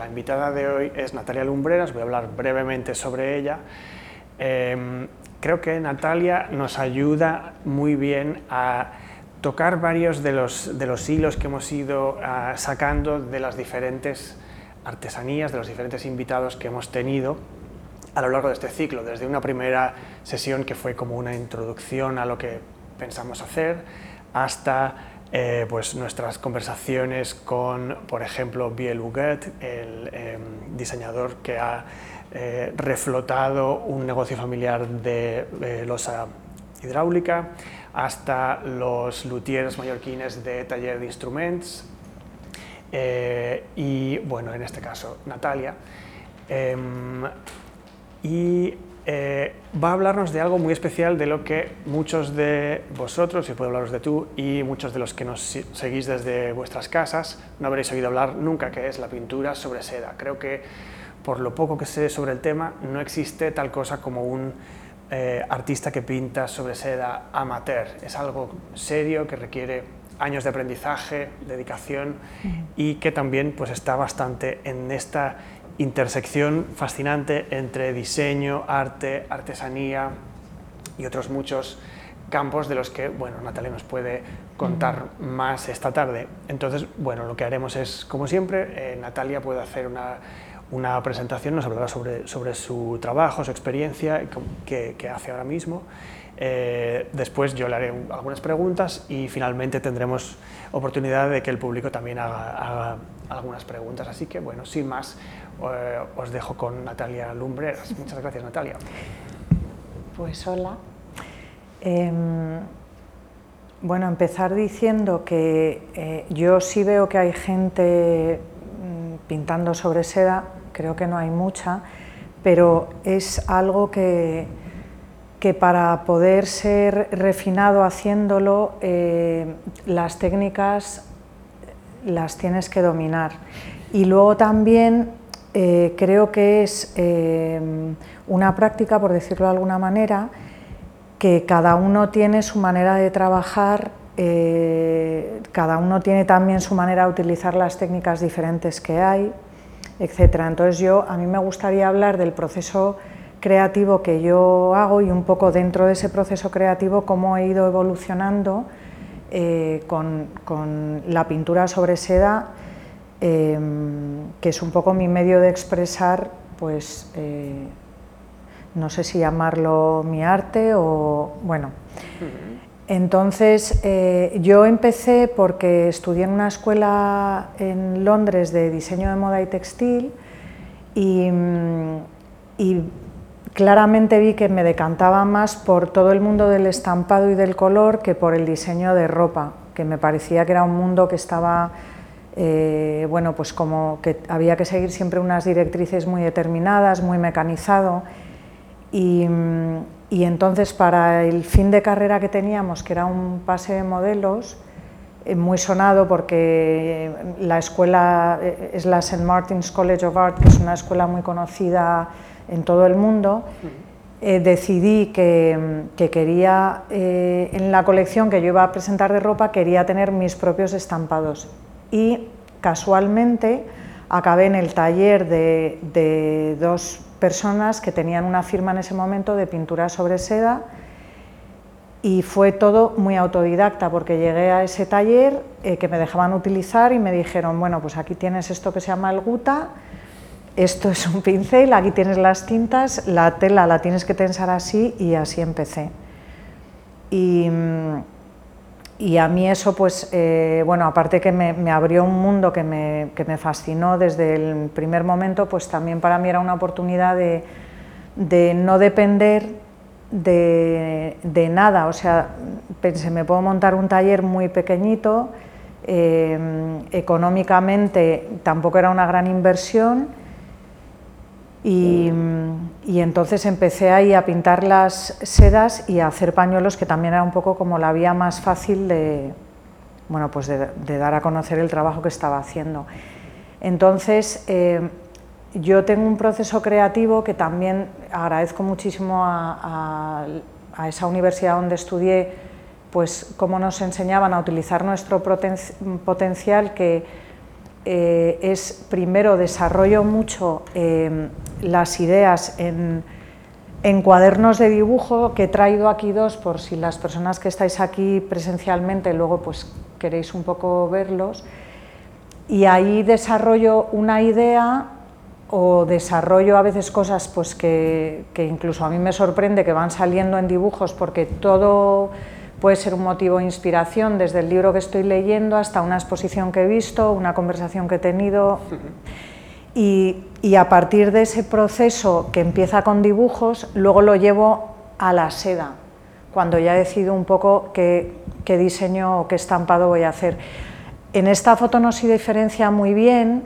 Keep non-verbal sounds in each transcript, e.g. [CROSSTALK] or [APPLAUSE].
La invitada de hoy es Natalia Lumbreras, voy a hablar brevemente sobre ella. Em, creo que Natalia nos ayuda muy bien a tocar varios de los, de los hilos que hemos ido ah, sacando de las diferentes artesanías, de los diferentes invitados que hemos tenido a lo largo de este ciclo, desde una primera sesión que fue como una introducción a lo que pensamos hacer, hasta eh, pues nuestras conversaciones con, por ejemplo, Biel Huguet, el em, diseñador que ha eh, reflotado un negocio familiar de losa hidráulica, hasta los luthiers mallorquines de taller de instrumentos eh, y, bueno, en este caso, Natalia. Em, y eh, va a hablarnos de algo muy especial de lo que muchos de vosotros, y puedo hablaros de tú, y muchos de los que nos seguís desde vuestras casas, no habréis oído hablar nunca, que es la pintura sobre seda. Creo que por lo poco que sé sobre el tema, no existe tal cosa como un eh, artista que pinta sobre seda amateur. Es algo serio que requiere años de aprendizaje, dedicación y que también pues, está bastante en esta intersección fascinante entre diseño, arte, artesanía y otros muchos campos de los que bueno, Natalia nos puede contar más esta tarde. Entonces, bueno, lo que haremos es, como siempre, eh, Natalia puede hacer una, una, presentación, nos hablará sobre, sobre su trabajo, su experiencia, que, que hace ahora mismo. Eh, después yo le haré algunas preguntas y finalmente tendremos oportunidad de que el público también haga algunas preguntas. Así que, bueno, sin más, eh, os dejo con Natalia Lumbreras. Muchas gracias, Natalia. Pues hola. Em, bueno, empezar diciendo que eh, yo sí veo que hay gente mm, pintando sobre seda, creo que no hay mucha, pero es algo que, que para poder ser refinado haciéndolo, eh, las técnicas las tienes que dominar. Y luego también eh, creo que es eh, una práctica, por decirlo de alguna manera, que cada uno tiene su manera de trabajar, eh, cada uno tiene también su manera de utilizar las técnicas diferentes que hay, etc. Entonces yo, a mí me gustaría hablar del proceso creativo que yo hago y un poco dentro de ese proceso creativo cómo he ido evolucionando con, con la pintura sobre seda Em, que es un poco mi medio de expresar, pues, eh, no sé si llamarlo mi arte o, bueno. Entonces, eh, yo empecé porque estudié en una escuela en Londres de diseño de moda y textil y, y claramente vi que me decantaba más por todo el mundo del estampado y del color que por el diseño de ropa, que me parecía que era un mundo que estaba eh, bueno, pues como que había que seguir siempre unas directrices muy determinadas, muy mecanizado, y, entonces para el fin de carrera que teníamos, que era un pase de modelos, eh, muy sonado porque la escuela eh, es la St. Martin's College of Art, que es una escuela muy conocida en todo el mundo, decidí que, que quería, en la colección que yo iba a presentar de ropa, quería tener mis propios estampados y casualmente acabé en el taller de, dos personas que tenían una firma en ese momento de pintura sobre seda y fue todo muy autodidacta porque llegué a ese taller eh, que me dejaban utilizar y me dijeron, bueno, pues aquí tienes esto que se llama el guta, esto es un pincel, aquí tienes las tintas, la tela la tienes que tensar así y así empecé. Y, mm, y a mí eso, pues, eh, bueno, aparte que me, abrió un mundo que me, que me, fascinó desde el primer momento, pues también para mí era una oportunidad de, de no depender de, de, nada. O sea, pensé, me puedo montar un taller muy pequeñito, eh, económicamente tampoco era una gran inversión y, entonces empecé ahí a pintar las sedas y a hacer pañuelos, que también era un poco como la vía más fácil de, bueno, pues de, dar a conocer el trabajo que estaba haciendo. Entonces, eh, yo tengo un proceso creativo que también agradezco muchísimo a, esa universidad donde estudié, pues cómo nos enseñaban a utilizar nuestro potencial que eh, es primero desarrollo mucho em, las ideas en, en, cuadernos de dibujo, que he traído aquí dos por si las personas que estáis aquí presencialmente luego pues queréis un poco verlos, y ahí desarrollo una idea o desarrollo a veces cosas pues que, incluso a mí me sorprende que van saliendo en dibujos porque todo puede ser un motivo de inspiración, desde el libro que estoy leyendo hasta una exposición que he visto, una conversación que he tenido. Y, a partir de ese proceso que empieza con dibujos, luego lo llevo a la seda, cuando ya decido un poco qué, qué diseño o qué estampado voy a hacer. En esta foto no se diferencia muy bien,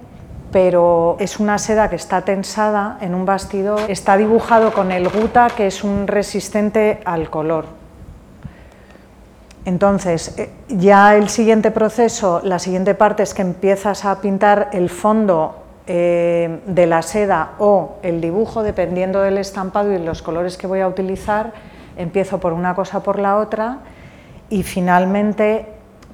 pero es una seda que está tensada en un bastidor. Está dibujado con el guta, que es un resistente al color. Entonces, eh, ya el siguiente proceso, la siguiente parte es que empiezas a pintar el fondo eh, de la seda o el dibujo, dependiendo del estampado y los colores que voy a utilizar, empiezo por una cosa por la otra y finalmente,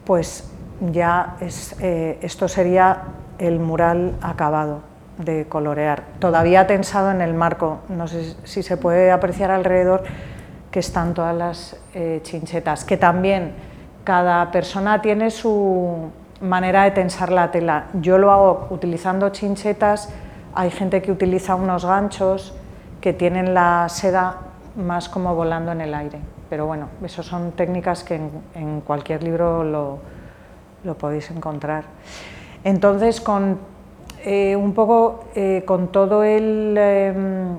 pues ya eh, esto sería el mural acabado de colorear, todavía tensado en el marco, no sé si se puede apreciar alrededor que están todas las eh, chinchetas, que también cada persona tiene su manera de tensar la tela. Yo lo hago utilizando chinchetas, hay gente que utiliza unos ganchos que tienen la seda más como volando en el aire, pero bueno, eso son técnicas que en, cualquier libro lo, lo podéis encontrar. Entonces, con eh, un poco eh, con todo el, em,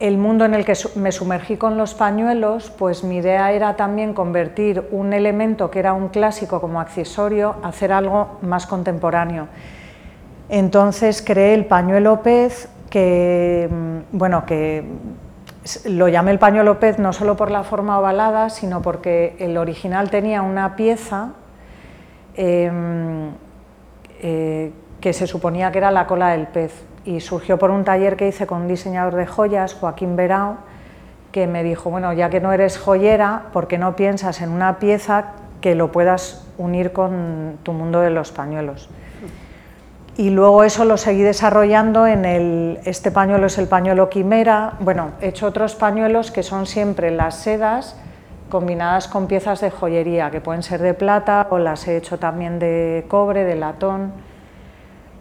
el mundo en el que me sumergí con los pañuelos, pues mi idea era también convertir un elemento que era un clásico como accesorio, hacer algo más contemporáneo. Entonces creé el pañuelo pez, que, em, bueno, que lo llamé el pañuelo pez no solo por la forma ovalada, sino porque el original tenía una pieza Em, eh, que se suponía que era la cola del pez y surgió por un taller que hice con un diseñador de joyas, Joaquín Berao, que me dijo, bueno, ya que no eres joyera, ¿por qué no piensas en una pieza que lo puedas unir con tu mundo de los pañuelos? Y luego eso lo seguí desarrollando en el, este pañuelo es el pañuelo quimera, bueno, he hecho otros pañuelos que son siempre las sedas, combinadas con piezas de joyería, que pueden ser de plata o las he hecho también de cobre, de latón,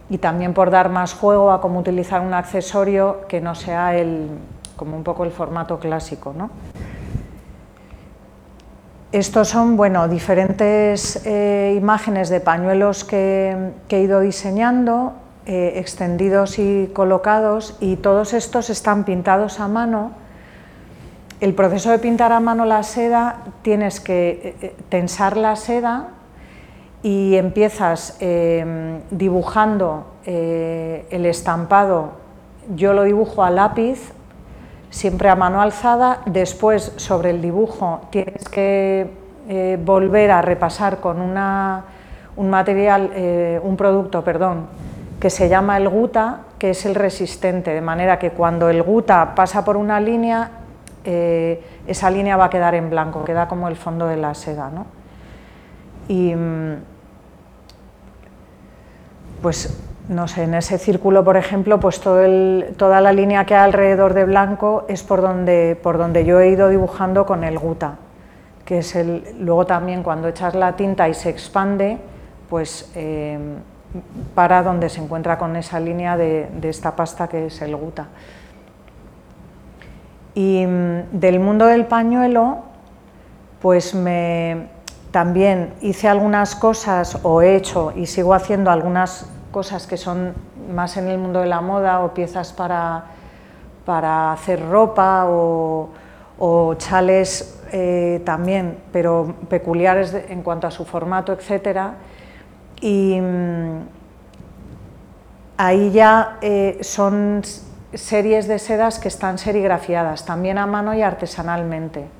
y también por dar más juego a cómo utilizar un accesorio que no sea el, como un poco el formato clásico. ¿no? Estos son bueno, diferentes eh, imágenes de pañuelos que, he ido diseñando, eh, extendidos y colocados, y todos estos están pintados a mano el proceso de pintar a mano la seda, tienes que eh, tensar la seda y empiezas em, dibujando eh, el estampado, yo lo dibujo a lápiz, siempre a mano alzada, después sobre el dibujo tienes que volver a repasar con un material, un producto, perdón, que se llama el guta, que es el resistente, de manera que cuando el guta pasa por una línea, eh, esa línea va a quedar en blanco, queda como el fondo de la seda. ¿no? Y mm, pues no sé, en ese círculo, por ejemplo, pues toda la línea que hay alrededor de blanco es por donde, por donde yo he ido dibujando con el guta, que es el, luego también cuando echas la tinta y se expande, pues eh, para donde se encuentra con esa línea de, de esta pasta que es el guta. Y mm, del mundo del pañuelo, pues me, también hice algunas cosas o he hecho y sigo haciendo algunas cosas que son más en el mundo de la moda o piezas para, para hacer ropa o, chales eh, también, pero peculiares en cuanto a su formato, etc. Y mm, ahí ya eh, son series de sedas que están serigrafiadas, también a mano y artesanalmente.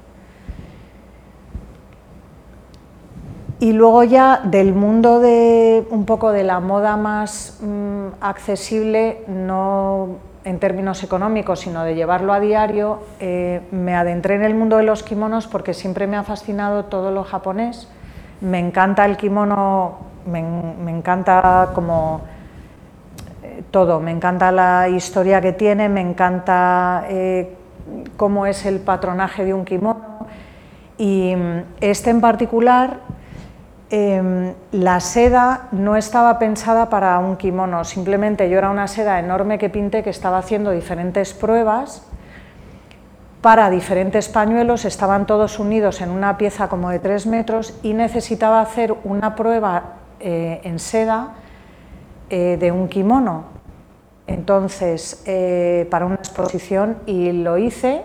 Y luego ya del mundo de un poco de la moda más mm, accesible, no en términos económicos, sino de llevarlo a diario, eh, me adentré en el mundo de los kimonos porque siempre me ha fascinado todo lo japonés. Me encanta el kimono me, encanta como eh, todo, me encanta la historia que tiene, me encanta eh, cómo es el patronaje de un kimono y mm, este en particular em, la seda no estaba pensada para un kimono, simplemente yo era una seda enorme que pinté que estaba haciendo diferentes pruebas para diferentes pañuelos, estaban todos unidos en una pieza como de 3 metros y necesitaba hacer una prueba eh, en seda eh, de un kimono. Entonces, eh, para una exposición y lo hice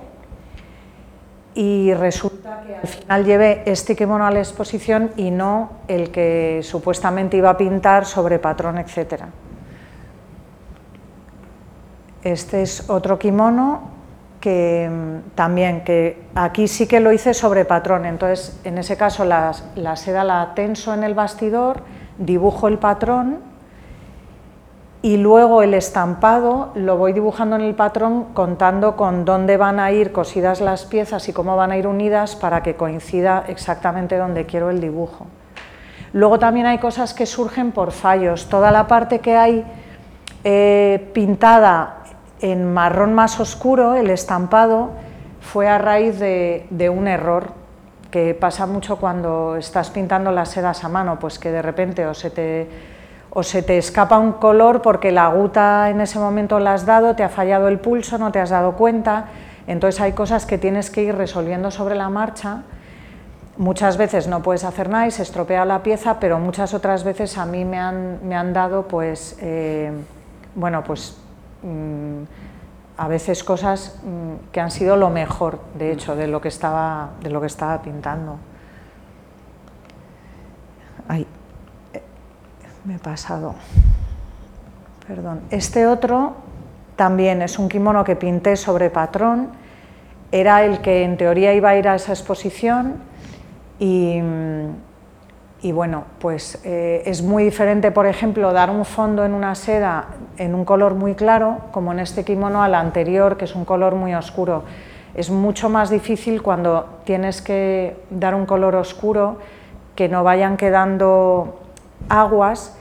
y resulta que al final llevé este kimono a la exposición y no el que supuestamente iba a pintar sobre patrón, etc. Este es otro kimono que mm, también, que aquí sí que lo hice sobre patrón, entonces en ese caso la, seda la tenso en el bastidor, dibujo el patrón y luego el estampado lo voy dibujando en el patrón contando con dónde van a ir cosidas las piezas y cómo van a ir unidas para que coincida exactamente donde quiero el dibujo. Luego también hay cosas que surgen por fallos, toda la parte que hay eh, pintada en marrón más oscuro, el estampado, fue a raíz de, un error que pasa mucho cuando estás pintando las sedas a mano, pues que de repente o se te, o se te escapa un color porque la aguta en ese momento la has dado, te ha fallado el pulso, no te has dado cuenta, entonces hay cosas que tienes que ir resolviendo sobre la marcha. Muchas veces no puedes hacer nada y se estropea la pieza, pero muchas otras veces a mí me han, me han dado pues, eh, bueno, pues Mm, a veces cosas mm, que han sido lo mejor, de hecho, de lo que estaba, de lo que estaba pintando. Ay, me he pasado. Perdón. Este otro también es un kimono que pinté sobre patrón. Era el que en teoría iba a ir a esa exposición y bueno, pues eh, es muy diferente, por ejemplo, dar un fondo en una seda en un color muy claro, como en este kimono al anterior, que es un color muy oscuro. Es mucho más difícil cuando tienes que dar un color oscuro, que no vayan quedando aguas,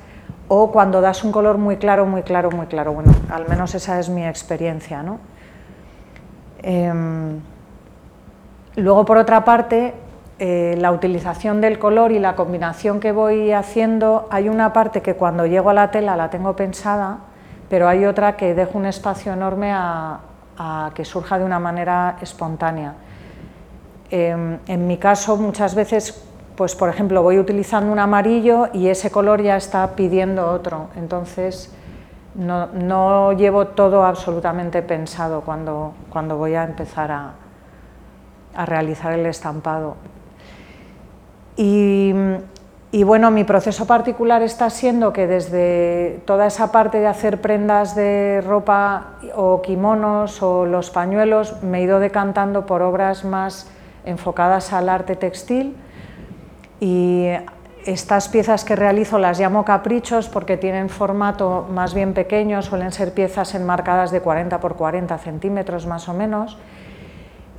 o cuando das un color muy claro, muy claro, muy claro. Bueno, al menos esa es mi experiencia. ¿no? Em, luego, por otra parte, eh, la utilización del color y la combinación que voy haciendo, hay una parte que cuando llego a la tela la tengo pensada, pero hay otra que dejo un espacio enorme a, que surja de una manera espontánea. Em, en mi caso, muchas veces, pues por ejemplo, voy utilizando un amarillo y ese color ya está pidiendo otro, entonces no, llevo todo absolutamente pensado cuando, cuando voy a empezar a, a realizar el estampado. Y, bueno, mi proceso particular está siendo que desde toda esa parte de hacer prendas de ropa o kimonos o los pañuelos me he ido decantando por obras más enfocadas al arte textil y estas piezas que realizo las llamo caprichos porque tienen formato más bien pequeño, suelen ser piezas enmarcadas de 40 por 40 centímetros más o menos.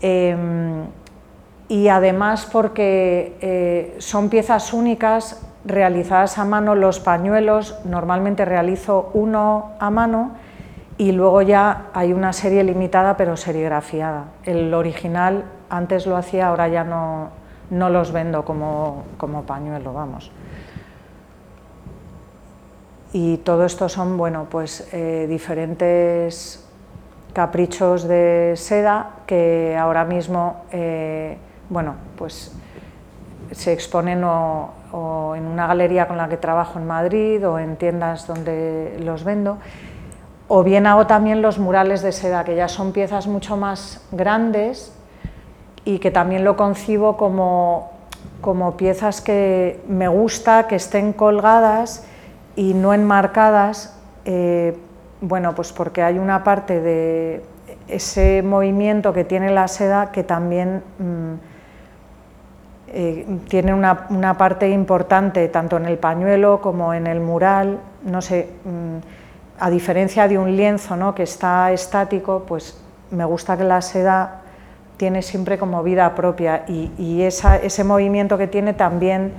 Em, y además porque eh, son piezas únicas realizadas a mano, los pañuelos normalmente realizo uno a mano y luego ya hay una serie limitada pero serigrafiada. El original antes lo hacía, ahora ya no, no los vendo como, como, pañuelo, vamos. Y todo esto son, bueno, pues eh, diferentes caprichos de seda que ahora mismo eh, bueno, pues se exponen o, en una galería con la que trabajo en Madrid o en tiendas donde los vendo, o bien hago también los murales de seda, que ya son piezas mucho más grandes y que también lo concibo como, como piezas que me gusta que estén colgadas y no enmarcadas, eh, bueno, pues porque hay una parte de ese movimiento que tiene la seda que también... Mm, eh, tiene una, parte importante tanto en el pañuelo como en el mural, no sé, mm, a diferencia de un lienzo ¿no? que está estático, pues me gusta que la seda tiene siempre como vida propia y, ese movimiento que tiene también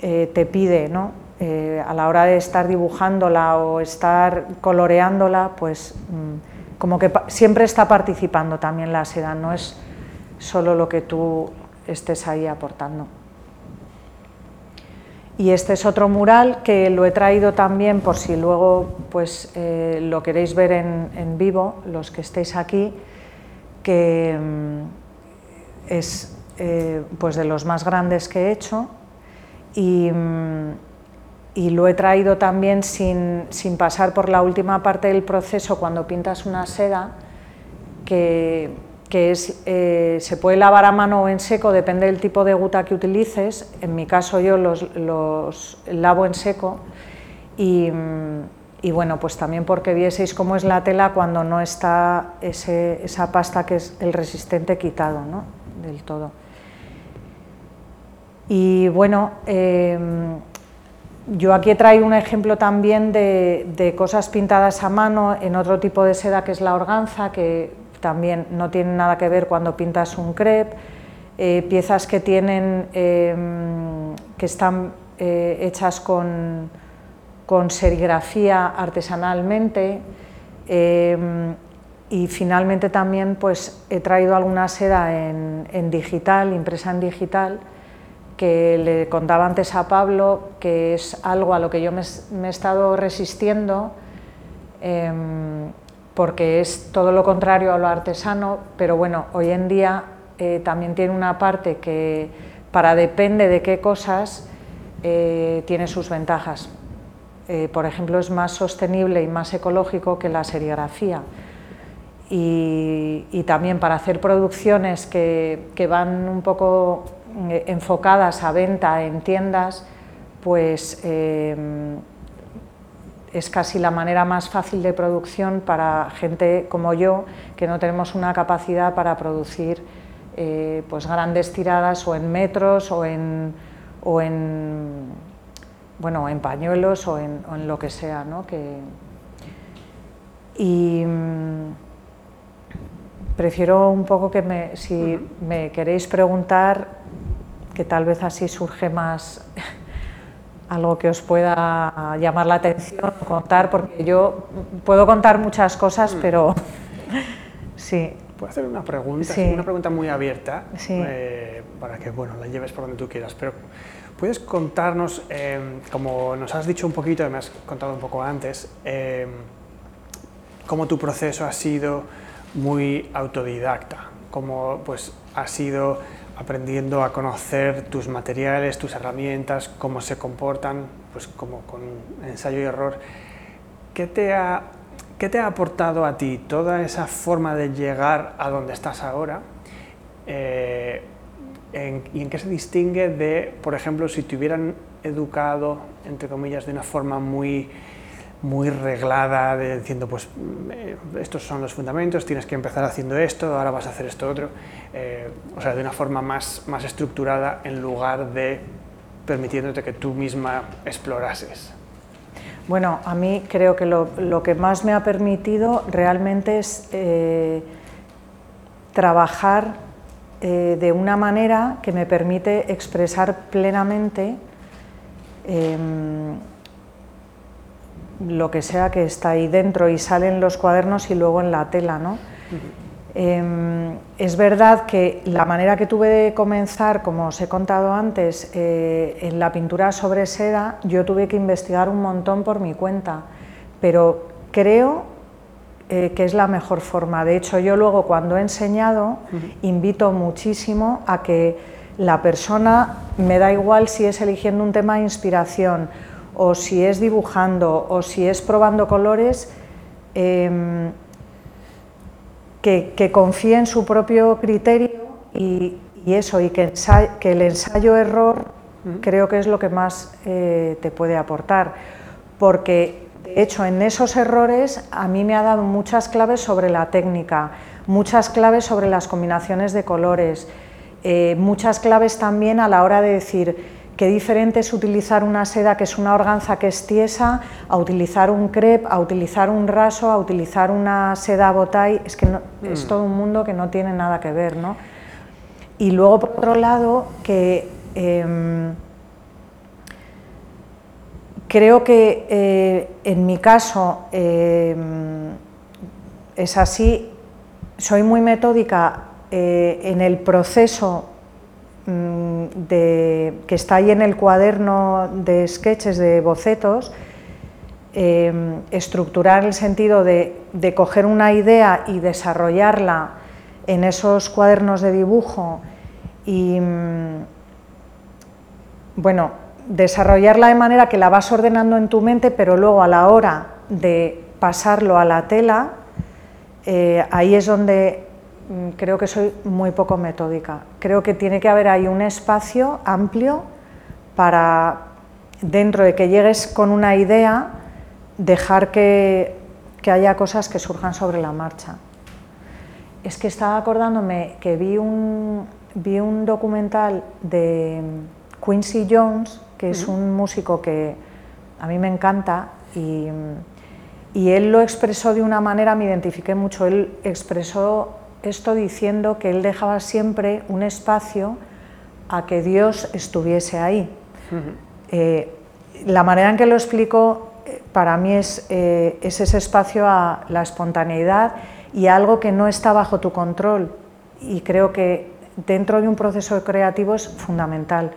eh, te pide ¿no? eh, a la hora de estar dibujándola o estar coloreándola, pues mm, como que siempre está participando también la seda, no es solo lo que tú estés ahí aportando. Y este es otro mural que lo he traído también por si luego pues, eh, lo queréis ver en, vivo, los que estéis aquí, que mm, es eh, pues de los más grandes que he hecho y, mm, y lo he traído también sin, sin, pasar por la última parte del proceso cuando pintas una seda, que que es, eh, se puede lavar a mano o en seco, depende del tipo de guta que utilices. En mi caso yo los, los lavo en seco y, y, bueno, pues también porque vieseis cómo es la tela cuando no está ese, esa pasta que es el resistente quitado ¿no? del todo. Y bueno, em, yo aquí he traído un ejemplo también de, de, cosas pintadas a mano en otro tipo de seda que es la organza, que también no tiene nada que ver cuando pintas un crepe, eh, piezas que tienen, em, que están eh, hechas con, con, serigrafía artesanalmente em, y finalmente también pues he traído alguna seda en, digital, impresa en digital, que le contaba antes a Pablo, que es algo a lo que yo me, he estado resistiendo, em, porque es todo lo contrario a lo artesano, pero bueno, hoy en día eh, también tiene una parte que para depende de qué cosas eh, tiene sus ventajas. Eh, por ejemplo, es más sostenible y más ecológico que la serigrafía. Y, también para hacer producciones que, van un poco enfocadas a venta en tiendas, pues es casi la manera más fácil de producción para gente como yo, que no tenemos una capacidad para producir eh, pues grandes tiradas o en metros o en, bueno, en pañuelos o en, lo que sea. ¿no? Que, y mm, prefiero un poco que me, si me queréis preguntar, que tal vez así surge más [LAUGHS] algo que os pueda llamar la atención, contar, porque yo puedo contar muchas cosas, mm. pero [LAUGHS] sí. Puedo hacer una pregunta, una pregunta muy abierta, eh, para que bueno, la lleves por donde tú quieras, pero ¿puedes contarnos, eh, como nos has dicho un poquito, me has contado un poco antes, eh, cómo tu proceso ha sido muy autodidacta, cómo pues, ha sido aprendiendo a conocer tus materiales, tus herramientas, cómo se comportan, pues como con ensayo y error. ¿Qué te ha, qué te ha aportado a ti toda esa forma de llegar a donde estás ahora? Eh, ¿Y en qué se distingue de, por ejemplo, si te hubieran educado, entre comillas, de una forma muy muy reglada, diciendo, pues eh, estos son los fundamentos, tienes que empezar haciendo esto, ahora vas a hacer esto otro, eh, o sea, de una forma más, más estructurada en lugar de permitiéndote que tú misma explorases. Bueno, a mí creo que lo, lo que más me ha permitido realmente es eh, trabajar de una manera que me permite expresar plenamente em, lo que sea que está ahí dentro y sale en los cuadernos y luego en la tela. ¿no? Em, es verdad que la manera que tuve de comenzar, como os he contado antes, eh, en la pintura sobre seda, yo tuve que investigar un montón por mi cuenta, pero creo eh, que es la mejor forma. De hecho, yo luego cuando he enseñado, invito muchísimo a que la persona, me da igual si es eligiendo un tema de inspiración, o si es dibujando o si es probando colores, em, que, confíe en su propio criterio y, eso, y que, el ensayo-error creo que es lo que más eh, te puede aportar, porque de hecho en esos errores a mí me ha dado muchas claves sobre la técnica, muchas claves sobre las combinaciones de colores, eh, muchas claves también a la hora de decir, Qué diferente es utilizar una seda que es una organza que es tiesa, a utilizar un crepe, a utilizar un raso, a utilizar una seda botay, es que es mm. todo un mundo que no tiene nada que ver. ¿no? Y luego, por otro lado, que, em, creo que eh, en mi caso eh, es así, soy muy metódica eh, en el proceso mm, que está ahí en el cuaderno de sketches, de bocetos, estructurar el sentido de, de coger una idea y desarrollarla en esos cuadernos de dibujo y, mm, bueno, desarrollarla de manera que la vas ordenando en tu mente, pero luego a la hora de pasarlo a la tela, eh, ahí es donde mm, creo que soy muy poco metódica. Creo que tiene que haber ahí un espacio amplio para, dentro de que llegues con una idea, dejar que, que haya cosas que surjan sobre la marcha. Es que estaba acordándome que vi un, vi un documental de Quincy Jones, que es un músico que a mí me encanta y, él lo expresó de una manera, me identifiqué mucho, él expresó esto diciendo que él dejaba siempre un espacio a que Dios estuviese ahí. Eh, la manera en que lo explico eh, para mí es, eh, es, ese espacio a la espontaneidad y a algo que no está bajo tu control. Y creo que dentro de un proceso creativo es fundamental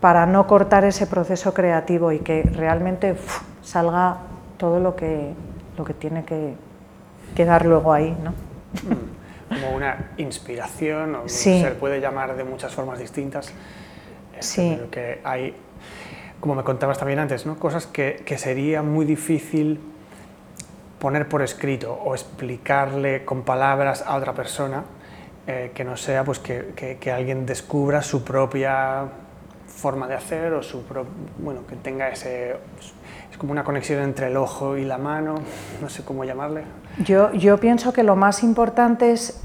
para no cortar ese proceso creativo y que realmente salga todo lo que, lo que tiene que quedar luego ahí. ¿no? Mm, como una inspiración, o se puede llamar de muchas formas distintas. Sí. que hay, como me contabas también antes, ¿no? cosas que, que sería muy difícil poner por escrito o explicarle con palabras a otra persona eh, que no sea pues que, que, que, alguien descubra su propia forma de hacer o su bueno, que tenga ese... Es como una conexión entre el ojo y la mano, no sé cómo llamarle. Yo, yo pienso que lo más importante es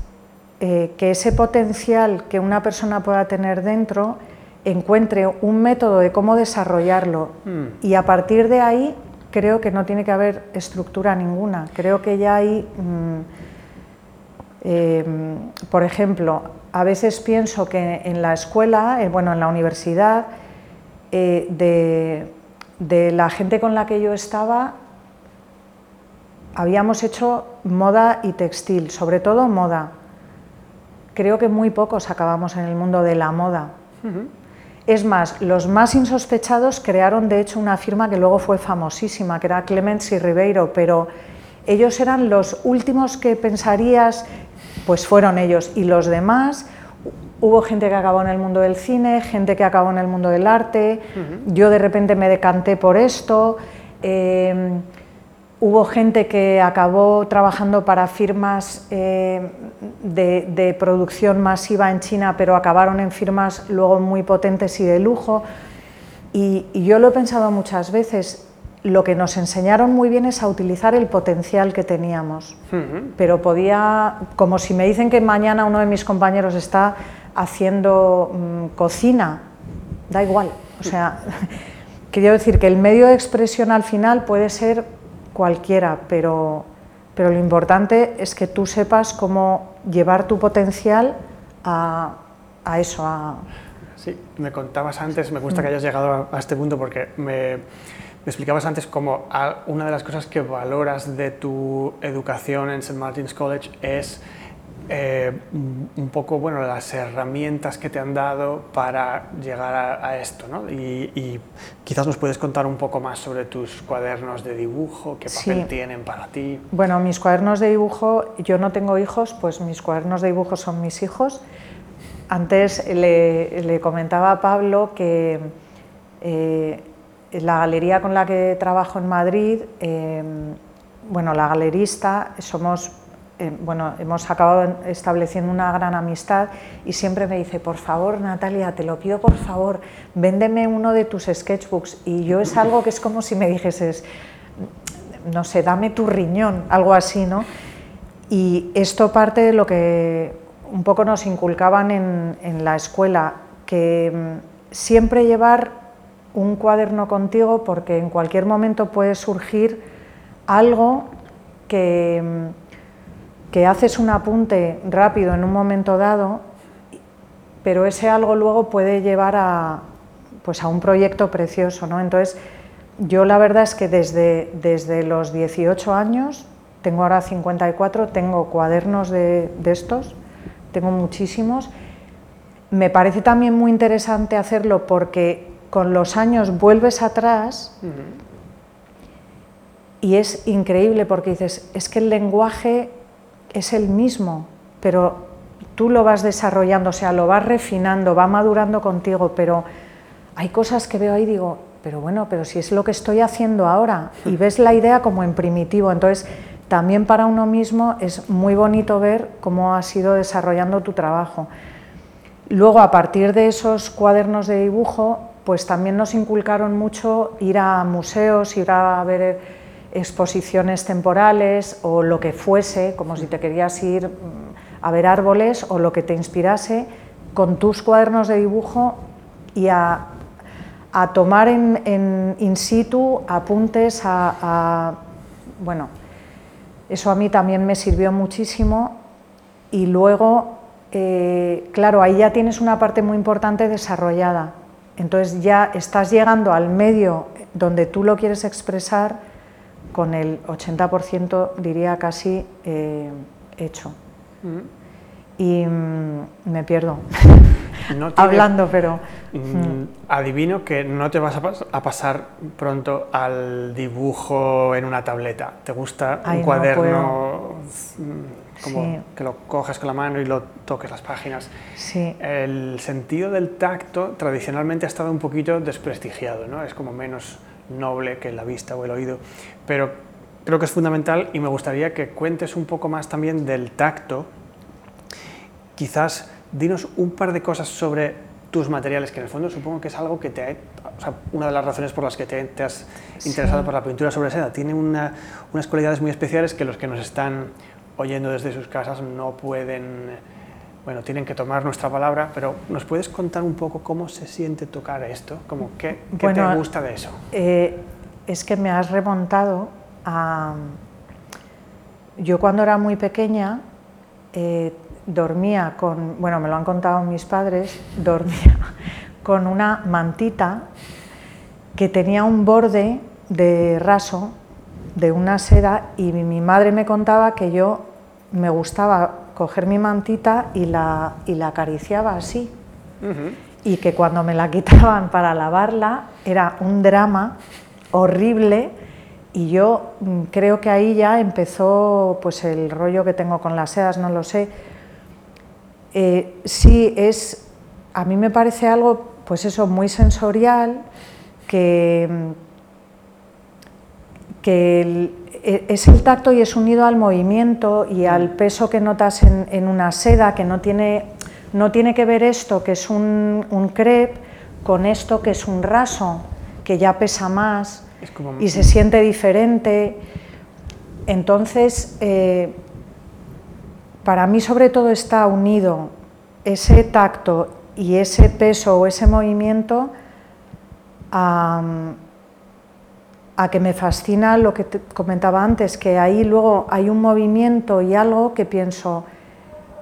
eh, que ese potencial que una persona pueda tener dentro encuentre un método de cómo desarrollarlo mm. y a partir de ahí creo que no tiene que haber estructura ninguna. Creo que ya hay, mm, eh, por ejemplo, a veces pienso que en la escuela, eh, bueno, en la universidad, eh, de, la gente con la que yo estaba, habíamos hecho moda y textil, sobre todo moda. Creo que muy pocos acabamos en el mundo de la moda. Es más, los más insospechados crearon de hecho una firma que luego fue famosísima, que era Clements y Ribeiro, pero ellos eran los últimos que pensarías pues fueron ellos y los demás. Hubo gente que acabó en el mundo del cine, gente que acabó en el mundo del arte, yo de repente me decanté por esto, eh, hubo gente que acabó trabajando para firmas eh, de, producción masiva en China, pero acabaron en firmas luego muy potentes y de lujo. y yo lo he pensado muchas veces, lo que nos enseñaron muy bien es a utilizar el potencial que teníamos. Pero podía, como si me dicen que mañana uno de mis compañeros está haciendo mm, cocina, da igual. O sea, [LAUGHS] quiero decir que el medio de expresión al final puede ser cualquiera, pero, pero lo importante es que tú sepas cómo llevar tu potencial a, a eso. A... Sí, me contabas antes, me gusta que hayas llegado a este punto porque me me explicabas antes como una de las cosas que valoras de tu educación en St. Martin's College es eh, un poco bueno, las herramientas que te han dado para llegar a, esto. ¿no? Y, quizás nos puedes contar un poco más sobre tus cuadernos de dibujo, qué papel tienen para ti. Bueno, mis cuadernos de dibujo, yo no tengo hijos, pues mis cuadernos de dibujo son mis hijos. Antes le, le comentaba a Pablo que eh, la galería con la que trabajo en Madrid, em, bueno, la galerista, somos, em, bueno, hemos acabado estableciendo una gran amistad y siempre me dice, por favor, Natalia, te lo pido por favor, véndeme uno de tus sketchbooks. Y yo es algo que es como si me dijeses, no sé, dame tu riñón, algo así, ¿no? Y esto parte de lo que un poco nos inculcaban en, la escuela, que em, siempre llevar un cuaderno contigo porque en cualquier momento puede surgir algo que, que haces un apunte rápido en un momento dado, pero ese algo luego puede llevar a, pues a un proyecto precioso. ¿no? Entonces, yo la verdad es que desde, desde los 18 años, tengo ahora 54, tengo cuadernos de, de estos, tengo muchísimos. Me parece también muy interesante hacerlo porque con los años vuelves atrás y es increíble porque dices, es que el lenguaje es el mismo, pero tú lo vas desarrollando, o sea, lo vas refinando, va madurando contigo, pero hay cosas que veo ahí y digo, pero bueno, pero si es lo que estoy haciendo ahora, [LAUGHS] y ves la idea como en primitivo, entonces también para uno mismo es muy bonito ver cómo has ido desarrollando tu trabajo. Luego, a partir de esos cuadernos de dibujo, pues también nos inculcaron mucho ir a museos, ir a ver exposiciones temporales o lo que fuese, como si te querías ir a ver árboles o lo que te inspirase, con tus cuadernos de dibujo y a, tomar en, in situ apuntes a, Bueno, eso a mí también me sirvió muchísimo. Y luego, eh, claro, ahí ya tienes una parte muy importante desarrollada, entonces ya estás llegando al medio donde tú lo quieres expresar con el 80% diría casi eh, hecho. Y mm, me pierdo [LAUGHS] hablando, pero... Mm, mm. adivino que no te vas a, pasar pronto al dibujo en una tableta. ¿Te gusta un cuaderno como que lo coges con la mano y lo toques las páginas? Sí. El sentido del tacto tradicionalmente ha estado un poquito desprestigiado, ¿no? Es como menos noble que la vista o el oído, pero creo que es fundamental y me gustaría que cuentes un poco más también del tacto quizás dinos un par de cosas sobre tus materiales, que en el fondo supongo que es algo que te ha, o sea, una de las razones por las que te, has interesado por la pintura sobre seda. Tiene una, unas cualidades muy especiales que los que nos están oyendo desde sus casas no pueden, bueno, tienen que tomar nuestra palabra, pero ¿nos puedes contar un poco cómo se siente tocar esto? Como, ¿Qué, qué te gusta de eso? Eh, es que me has remontado a... Yo cuando era muy pequeña eh, dormía con, bueno, me lo han contado mis padres, [LAUGHS] dormía con una mantita que tenía un borde de raso de una seda y mi madre me contaba que yo me gustaba coger mi mantita y la, y la acariciaba así. Y que cuando me la [LAUGHS] quitaban para lavarla era un drama horrible. Y yo mm, creo que ahí ya empezó pues el rollo que tengo con las sedas, no lo sé, eh, sí es, a mí me parece algo, pues eso, muy sensorial, que, que e, es el tacto y es unido al movimiento y al peso que notas en, una seda, que no tiene, no tiene que ver esto, que es un, un crepe, con esto que es un raso, que ya pesa más y se siente diferente. Entonces, eh, para mí sobre todo está unido ese tacto y ese peso o ese movimiento a, que me fascina lo que te comentaba antes, que ahí luego hay un movimiento y algo que pienso,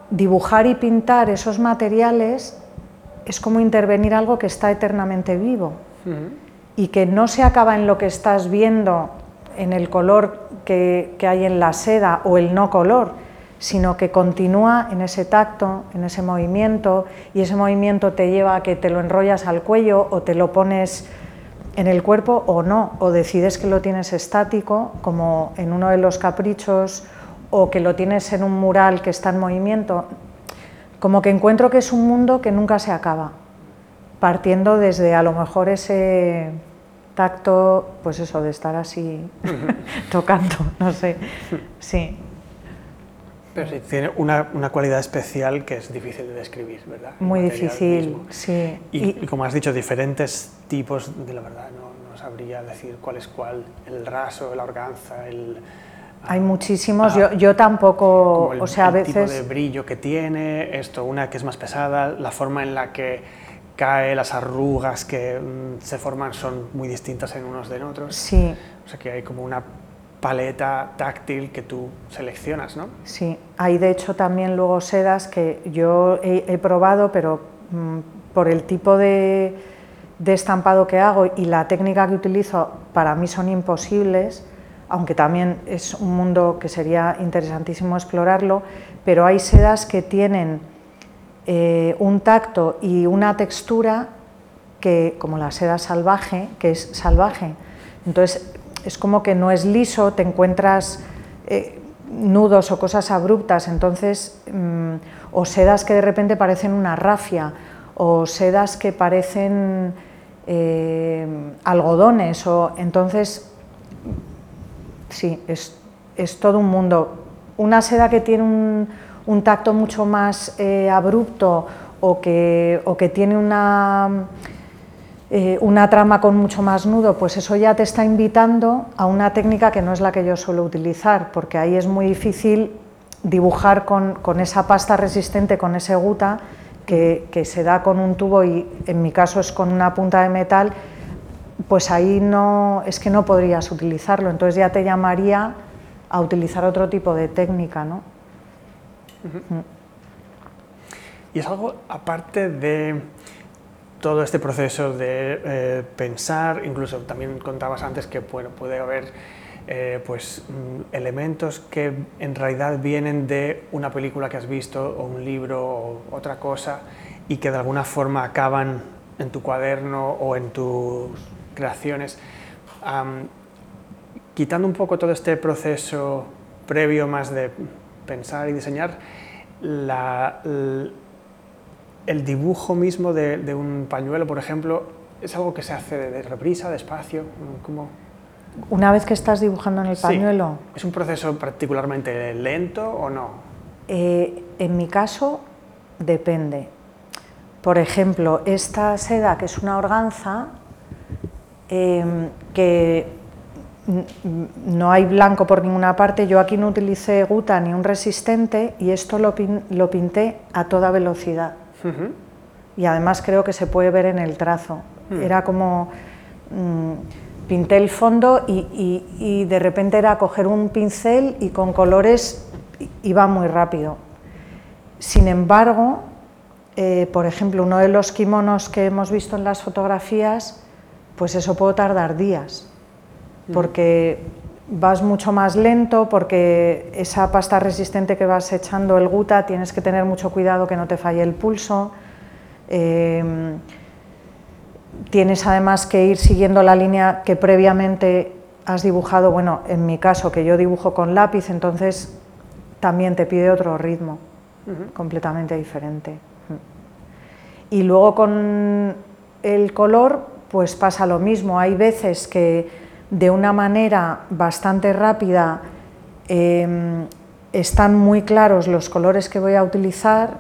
dibujar y pintar esos materiales es como intervenir algo que está eternamente vivo. Y que no se acaba en lo que estás viendo, en el color que hay en la seda o el no color, sino que continúa en ese tacto, en ese movimiento, y ese movimiento te lleva a que te lo enrollas al cuello o te lo pones en el cuerpo o no, o decides que lo tienes estático, como en uno de los caprichos, o que lo tienes en un mural que está en movimiento, como que encuentro que es un mundo que nunca se acaba, partiendo desde a lo mejor ese tacto, pues eso, de estar así [LAUGHS] tocando, no sé, sí. Pero sí, tiene una, una, cualidad especial que es difícil de describir, ¿verdad? Muy difícil, sí. Y, como has dicho, diferentes tipos, de la verdad, no, no, sabría decir cuál es cuál, el raso, la organza, el... Hay muchísimos, yo, yo, tampoco, el, o sea, a veces... tipo de brillo que tiene, esto, una que es más pesada, la forma en la que cae, las arrugas que mm, se forman son muy distintas en unos de en otros. Sí. O sea que hay como una paleta táctil que tú seleccionas, ¿no? Sí, hay de hecho también luego sedas que yo he, probado, pero mm, por el tipo de, estampado que hago y la técnica que utilizo para mí son imposibles, aunque también es un mundo que sería interesantísimo explorarlo, pero hay sedas que tienen eh, un tacto y una textura que, como la seda salvaje, que es salvaje. Entonces, es como que no es liso, te encuentras eh, nudos o cosas abruptas, entonces, mm, o sedas que de repente parecen una rafia, o sedas que parecen eh, algodones, o entonces, sí, es, todo un mundo. Una seda que tiene un, tacto mucho más eh, abrupto o que, o que tiene una eh, una trama con mucho más nudo, pues eso ya te está invitando a una técnica que no es la que yo suelo utilizar, porque ahí es muy difícil dibujar con, esa pasta resistente, con ese guta, que, se da con un tubo y en mi caso es con una punta de metal, pues ahí no, es que no podrías utilizarlo, entonces ya te llamaría a utilizar otro tipo de técnica, ¿no? Y es algo aparte de todo este proceso de eh, pensar, incluso también contabas antes que puede haber eh, pues, mm, elementos que en realidad vienen de una película que has visto o un libro o otra cosa y que de alguna forma acaban en tu cuaderno o en tus creaciones. quitando un poco todo este proceso previo más de pensar y diseñar, la, el dibujo mismo de, un pañuelo, por ejemplo, es algo que se hace de, reprisa, despacio, como... Una vez que estás dibujando en el pañuelo... ¿Es un proceso particularmente lento o no? Eh, en mi caso, depende. Por ejemplo, esta seda, que es una organza, em, que no hay blanco por ninguna parte, yo aquí no utilicé guta ni un resistente y esto lo pinté a toda velocidad. Y además creo que se puede ver en el trazo. Hmm. Era como... Mm, pinté el fondo y, de repente era coger un pincel y con colores iba muy rápido. Sin embargo, eh, por ejemplo, uno de los kimonos que hemos visto en las fotografías, pues eso puede tardar días, hmm. porque vas mucho más lento, porque esa pasta resistente que vas echando, el guta, tienes que tener mucho cuidado que no te falle el pulso. Eh, tienes además que ir siguiendo la línea que previamente has dibujado, bueno, en mi caso que yo dibujo con lápiz, entonces también te pide otro ritmo, completamente diferente. Y luego con el color, pues pasa lo mismo, hay veces que de una manera bastante rápida em, están muy claros los colores que voy a utilizar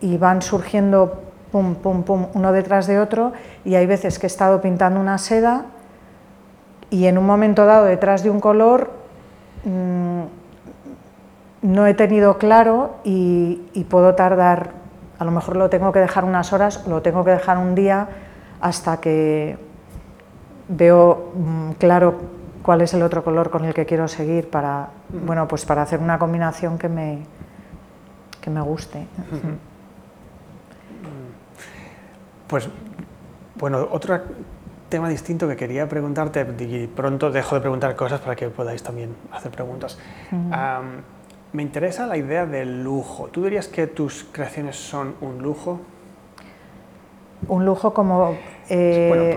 y van surgiendo uno detrás de otro y hay veces que he estado pintando una seda y en un momento dado detrás de un color mm, no he tenido claro y, y puedo tardar, a lo mejor lo tengo que dejar unas horas, lo tengo que dejar un día hasta que veo mm, claro cuál es el otro color con el que quiero seguir para, bueno, pues para hacer una combinación que me, que me guste. Pues, bueno, otro tema distinto que quería preguntarte, y pronto dejo de preguntar cosas para que podáis también hacer preguntas. me interesa la idea del lujo. ¿Tú dirías que tus creaciones son un lujo? Un lujo como eh,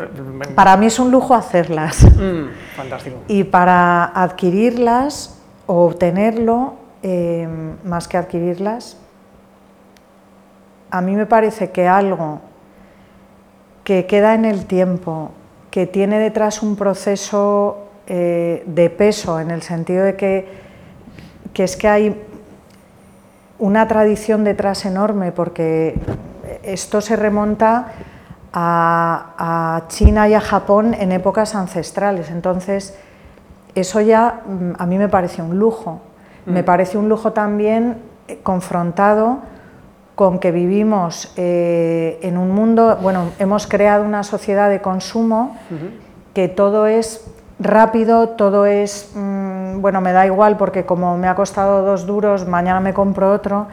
para mí es un lujo hacerlas. Mm, [LAUGHS] fantástico. Y para adquirirlas o obtenerlo, eh, más que adquirirlas, a mí me parece que algo que queda en el tiempo, que tiene detrás un proceso eh, de peso, en el sentido de que, que es que hay una tradición detrás enorme, porque esto se remonta a, China y a Japón en épocas ancestrales. Entonces, eso ya mm, a mí me parece un lujo. Me mm. parece un lujo también eh, confrontado con que vivimos eh, en un mundo, bueno, hemos creado una sociedad de consumo que todo es rápido, todo es, mm, bueno, me da igual porque como me ha costado dos duros, mañana me compro otro.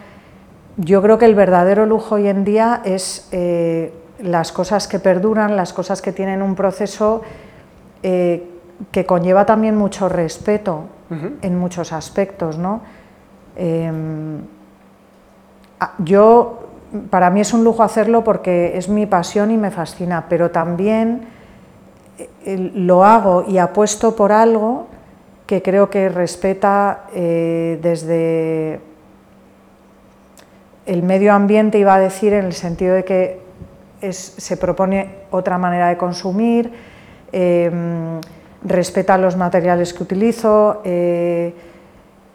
Yo creo que el verdadero lujo hoy en día es eh, las cosas que perduran, las cosas que tienen un proceso eh, que conlleva también mucho respeto en muchos aspectos. ¿no? Em, yo, para mí es un lujo hacerlo porque es mi pasión y me fascina, pero también eh, lo hago y apuesto por algo que creo que respeta eh, desde el medio ambiente, iba a decir, en el sentido de que se propone otra manera de consumir, em, respeta los materiales que utilizo, eh,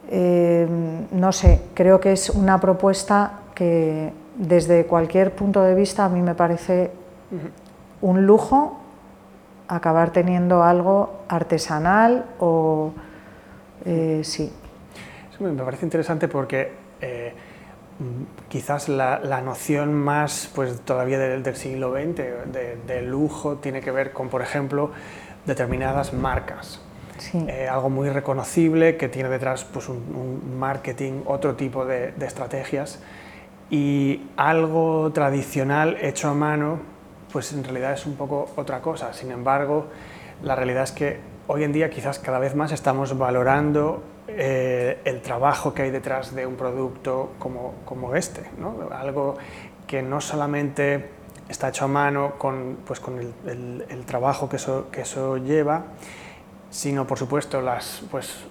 em, no sé, creo que es una propuesta que desde cualquier punto de vista a mí me parece un lujo acabar teniendo algo artesanal o eh, sí. me parece interesante porque eh, quizás la, noción más pues, todavía del, siglo XX de, lujo tiene que ver con, por ejemplo, determinadas marcas. Eh, algo muy reconocible que tiene detrás pues, un, marketing, otro tipo de, estrategias y algo tradicional hecho a mano, pues en realidad es un poco otra cosa. Sin embargo, la realidad es que hoy en día quizás cada vez más estamos valorando eh, el trabajo que hay detrás de un producto como, como este, ¿no? algo que no solamente está hecho a mano con, pues, con el, el, trabajo que eso, que eso lleva, sino por supuesto las pues,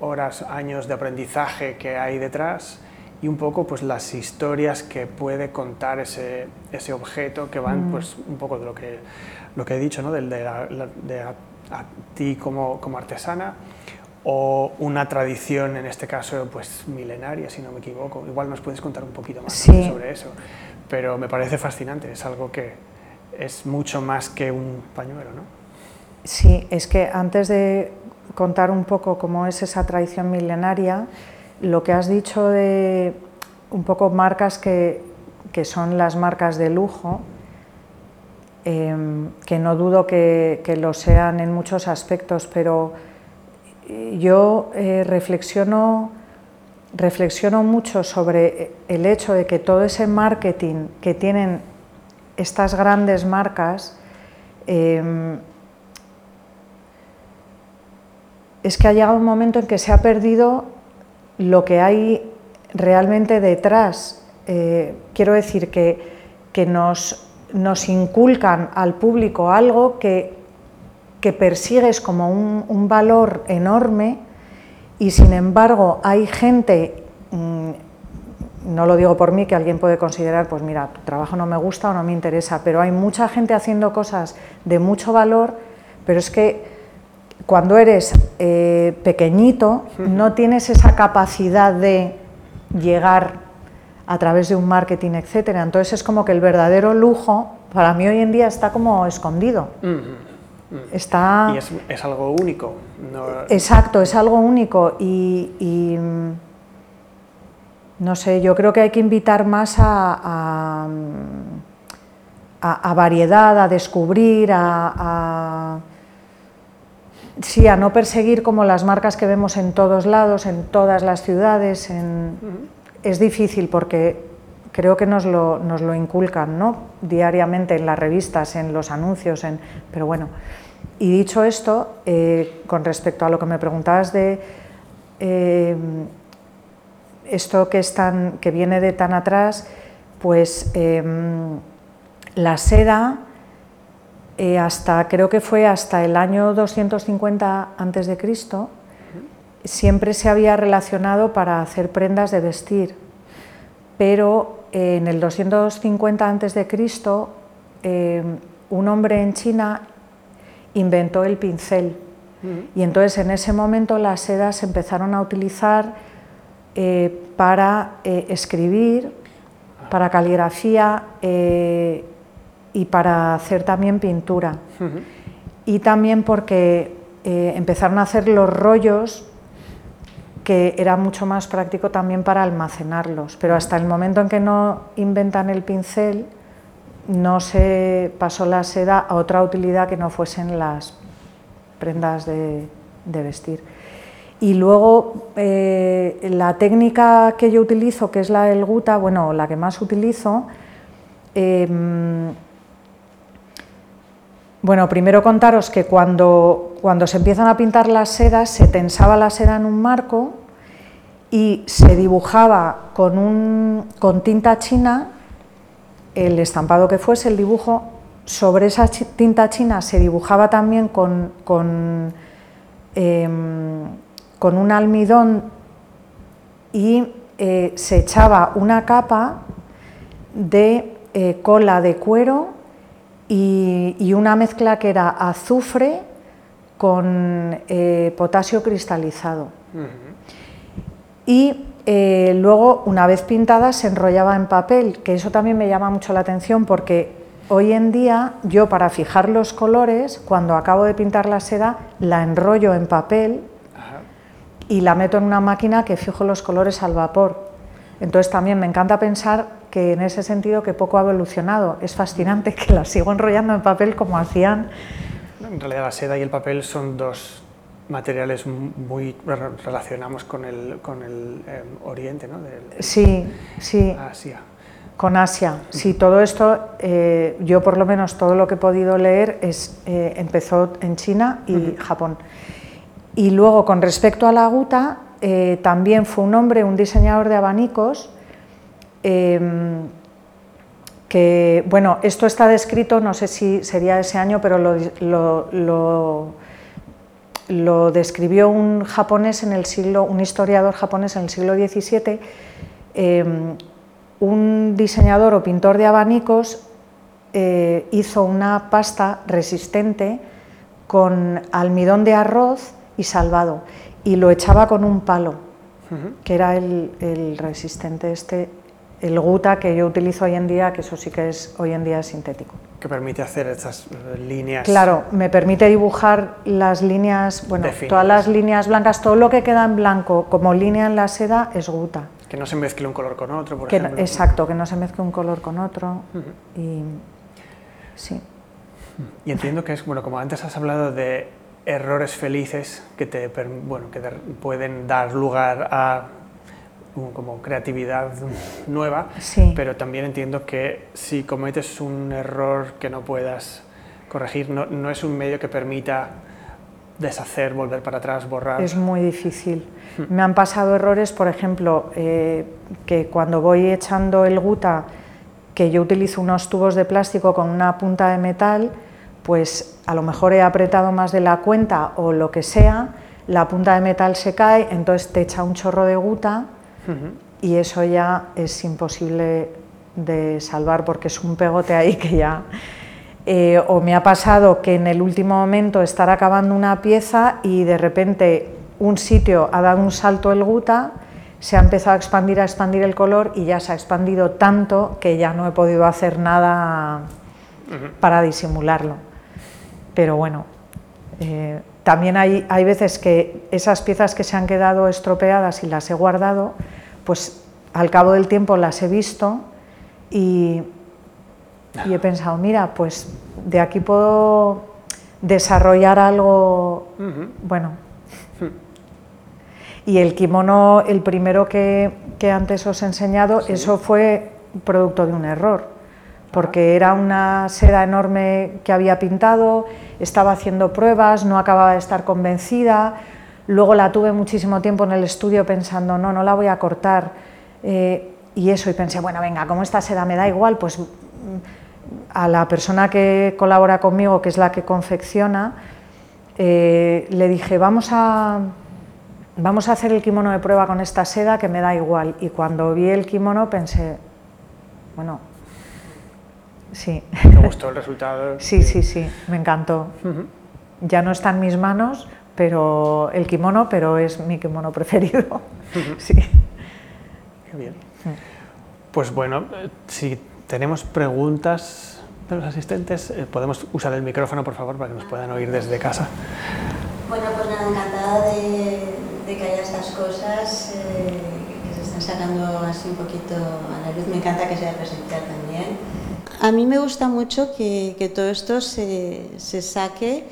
horas, años de aprendizaje que hay detrás y un poco pues, las historias que puede contar ese, ese objeto que van mm. pues, un poco de lo que, lo que he dicho, ¿no? de, de, de a, a, ti como, como artesana o una tradición, en este caso, pues milenaria, si no me equivoco. Igual nos puedes contar un poquito más sobre eso, pero me parece fascinante, es algo que es mucho más que un pañuelo, ¿no? Sí, es que antes de contar un poco cómo es esa tradición milenaria, lo que has dicho de un poco marcas que, que son las marcas de lujo, em, que no dudo que, que lo sean en muchos aspectos, pero yo eh, reflexiono, reflexiono mucho sobre el hecho de que todo ese marketing que tienen estas grandes marcas em, es que ha llegado un momento en que se ha perdido lo que hay realmente detrás. Eh, quiero decir que, que nos, nos inculcan al público algo que que persigues como un, valor enorme y sin embargo hay gente, mm, no lo digo por mí, que alguien puede considerar, pues mira, tu trabajo no me gusta o no me interesa, pero hay mucha gente haciendo cosas de mucho valor, pero es que cuando eres eh, pequeñito no tienes esa capacidad de llegar a través de un marketing, etcétera. Entonces es como que el verdadero lujo para mí hoy en día está como escondido. Está... Y es, algo único. Exacto, es algo único y, mm, no sé, yo creo que hay que invitar más a, a, variedad, a descubrir, a, sí, a no perseguir como las marcas que vemos en todos lados, en todas las ciudades. Es difícil porque creo que nos lo, nos lo inculcan ¿no? diariamente en las revistas, en los anuncios, en, pero bueno. Y dicho esto, eh, con respecto a lo que me preguntabas de eh, esto que, es que viene de tan atrás, pues em, la seda, eh, hasta, creo que fue hasta el año 250 a.C., siempre se había relacionado para hacer prendas de vestir, pero en el 250 a.C., eh, un hombre en China inventó el pincel. Y entonces en ese momento las sedas se empezaron a utilizar eh, para eh, escribir, para caligrafía y para hacer también pintura. Y también porque empezaron a hacer los rollos que era mucho más práctico también para almacenarlos, pero hasta el momento en que no inventan el pincel, no se pasó la seda a otra utilidad que no fuesen las prendas de, vestir. Y luego eh, la técnica que yo utilizo, que es la del guta, bueno, la que más utilizo, em, Bueno, primero contaros que cuando, cuando se empiezan a pintar las sedas, se tensaba la seda en un marco y se dibujaba con, un, con tinta china el estampado que fuese, el dibujo, sobre esa tinta china se dibujaba también con, con, em, con un almidón y eh, se echaba una capa de eh, cola de cuero y, una mezcla que era azufre con eh, potasio cristalizado. Y luego, una vez pintada, se enrollaba en papel, que eso también me llama mucho la atención porque hoy en día yo para fijar los colores, cuando acabo de pintar la seda, la enrollo en papel y la meto en una máquina que fijo los colores al vapor. Entonces también me encanta pensar que en ese sentido que poco ha evolucionado. Es fascinante que la sigo enrollando en papel como hacían. En realidad la seda y el papel son dos materiales muy relacionamos con el, con el eh, Oriente, ¿no? sí, sí. Asia. Con Asia. Sí, todo esto, eh, yo por lo menos todo lo que he podido leer es, eh, empezó en China y Japón. Y luego, con respecto a la guta, eh, también fue un hombre, un diseñador de abanicos, em, que, bueno, esto está descrito, no sé si sería ese año, pero lo, lo, describió un japonés en el siglo, un historiador japonés en el siglo XVII, em, un diseñador o pintor de abanicos eh, hizo una pasta resistente con almidón de arroz y salvado, y lo echaba con un palo, que era el, resistente este, el guta que yo utilizo hoy en día, que eso sí que es hoy en día sintético. Que permite hacer estas líneas. Claro, me permite dibujar las líneas, bueno, todas las líneas blancas, todo lo que queda en blanco como línea en la seda es guta. Que no se mezcle un color con otro, por ejemplo. exacto, que no se mezcle un color con otro. Y sí. Y entiendo que es, bueno, como antes has hablado de errores felices que te, bueno, que pueden dar lugar a como creatividad nueva, pero también entiendo que si cometes un error que no puedas corregir, no, no, es un medio que permita deshacer, volver para atrás, borrar. Es muy difícil. Hmm. Me han pasado errores, por ejemplo, eh, que cuando voy echando el guta, que yo utilizo unos tubos de plástico con una punta de metal, pues a lo mejor he apretado más de la cuenta o lo que sea, la punta de metal se cae, entonces te echa un chorro de guta y eso ya es imposible de salvar porque es un pegote ahí que ya... Eh, o me ha pasado que en el último momento estar acabando una pieza y de repente un sitio ha dado un salto el guta, se ha empezado a expandir, a expandir el color y ya se ha expandido tanto que ya no he podido hacer nada para disimularlo. Pero bueno, eh, también hay, hay, veces que esas piezas que se han quedado estropeadas y las he guardado, pues al cabo del tiempo las he visto y, he pensado, mira, pues de aquí puedo desarrollar algo bueno. Y el kimono, el primero que, que antes os he enseñado, eso fue producto de un error porque era una seda enorme que había pintado, estaba haciendo pruebas, no acababa de estar convencida, luego la tuve muchísimo tiempo en el estudio pensando, no, no la voy a cortar, eh, y eso, y pensé, bueno, venga, como esta seda me da igual, pues a la persona que colabora conmigo, que es la que confecciona, eh, le dije, vamos a, vamos a hacer el kimono de prueba con esta seda que me da igual, y cuando vi el kimono pensé, bueno, Sí. ¿Te gustó el resultado? [LAUGHS] sí, sí, sí, me encantó. Ya no está en mis manos, pero el kimono, pero es mi kimono preferido. [LAUGHS] sí. Qué bien. Pues bueno, si tenemos preguntas de los asistentes, eh, podemos usar el micrófono, por favor, para que nos puedan oír desde casa. Bueno, pues nada, encantada de, que haya estas cosas eh, que se están sacando así un poquito a la luz. Me encanta que sea presencial también a mí me gusta mucho que, todo esto se, saque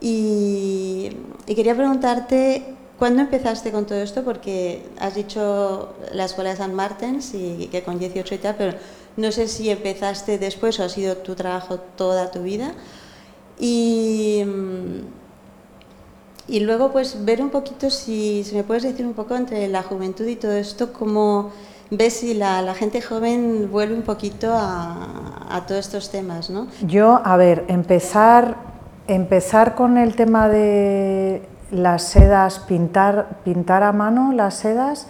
y, quería preguntarte ¿Cuándo empezaste con todo esto? Porque has dicho la escuela de San Martens y que con 18 y tal, pero no sé si empezaste después o ha sido tu trabajo toda tu vida. Y, y luego, pues, ver un poquito, si, si me puedes decir un poco entre la juventud y todo esto, cómo ves si la, la gente joven vuelve un poquito a, a, todos estos temas, ¿no? Yo, a ver, empezar, empezar con el tema de las sedas, pintar, pintar a mano las sedas,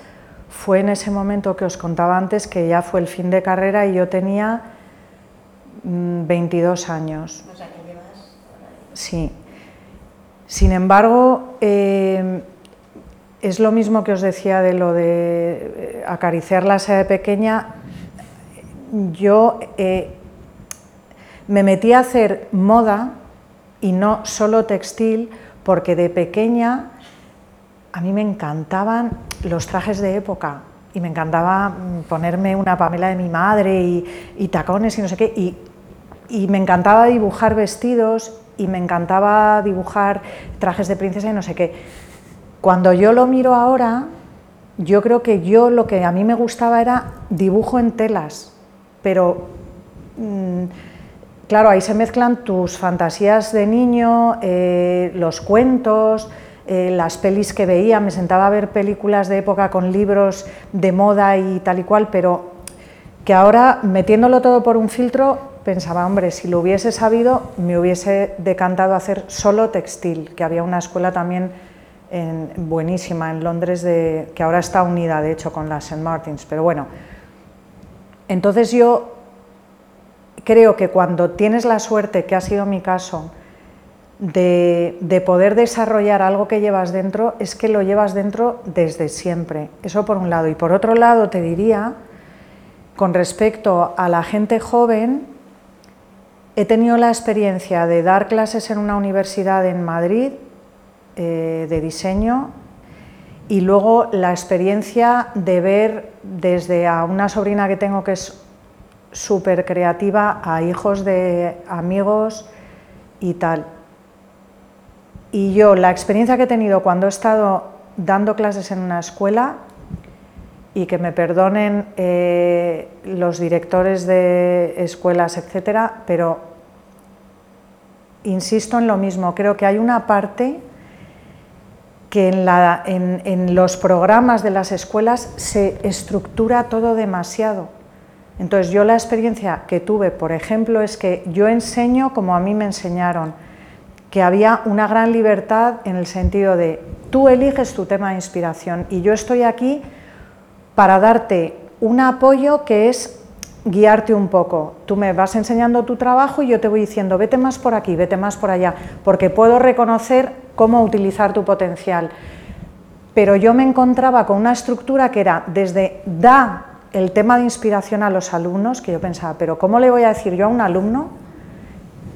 fue en ese momento que os contaba antes que ya fue el fin de carrera y yo tenía 22 mm, años. O sea, que llevas... Sí. Sin embargo, eh, es lo mismo que os decía de lo de eh, acariciar la seda pequeña. Yo eh, me metí a hacer moda y no solo textil, porque de pequeña a mí me encantaban los trajes de época y me encantaba mm, ponerme una Pamela de mi madre y, tacones y no sé qué. Y, me encantaba dibujar vestidos y me encantaba dibujar trajes de princesa y no sé qué. Cuando yo lo miro ahora, yo creo que yo lo que a mí me gustaba era dibujo en telas, pero mmm, claro, ahí se mezclan tus fantasías de niño, eh, los cuentos, eh, las pelis que veía, me sentaba a ver películas de época con libros de moda y tal y cual, pero que ahora metiéndolo todo por un filtro pensaba, hombre, si lo hubiese sabido me hubiese decantado a hacer solo textil, que había una escuela también en, buenísima en Londres de, que ahora está unida de hecho con la St. Martins, pero bueno, entonces yo creo que cuando tienes la suerte, que ha sido mi caso, de, poder desarrollar algo que llevas dentro es que lo llevas dentro desde siempre. Eso por un lado. Y por otro lado te diría, con respecto a la gente joven, he tenido la experiencia de dar clases en una universidad en Madrid eh, de diseño y luego la experiencia de ver desde a una sobrina que tengo que es súper creativa a hijos de amigos y tal. Y yo, la experiencia que he tenido cuando he estado dando clases en una escuela, y que me perdonen eh, los directores de escuelas, etcétera, pero insisto en lo mismo, creo que hay una parte que en, la, en, en los programas de las escuelas se estructura todo demasiado. Entonces yo la experiencia que tuve, por ejemplo, es que yo enseño como a mí me enseñaron que había una gran libertad en el sentido de tú eliges tu tema de inspiración y yo estoy aquí para darte un apoyo que es guiarte un poco. Tú me vas enseñando tu trabajo y yo te voy diciendo, vete más por aquí, vete más por allá, porque puedo reconocer cómo utilizar tu potencial. Pero yo me encontraba con una estructura que era desde da el tema de inspiración a los alumnos, que yo pensaba, pero ¿cómo le voy a decir yo a un alumno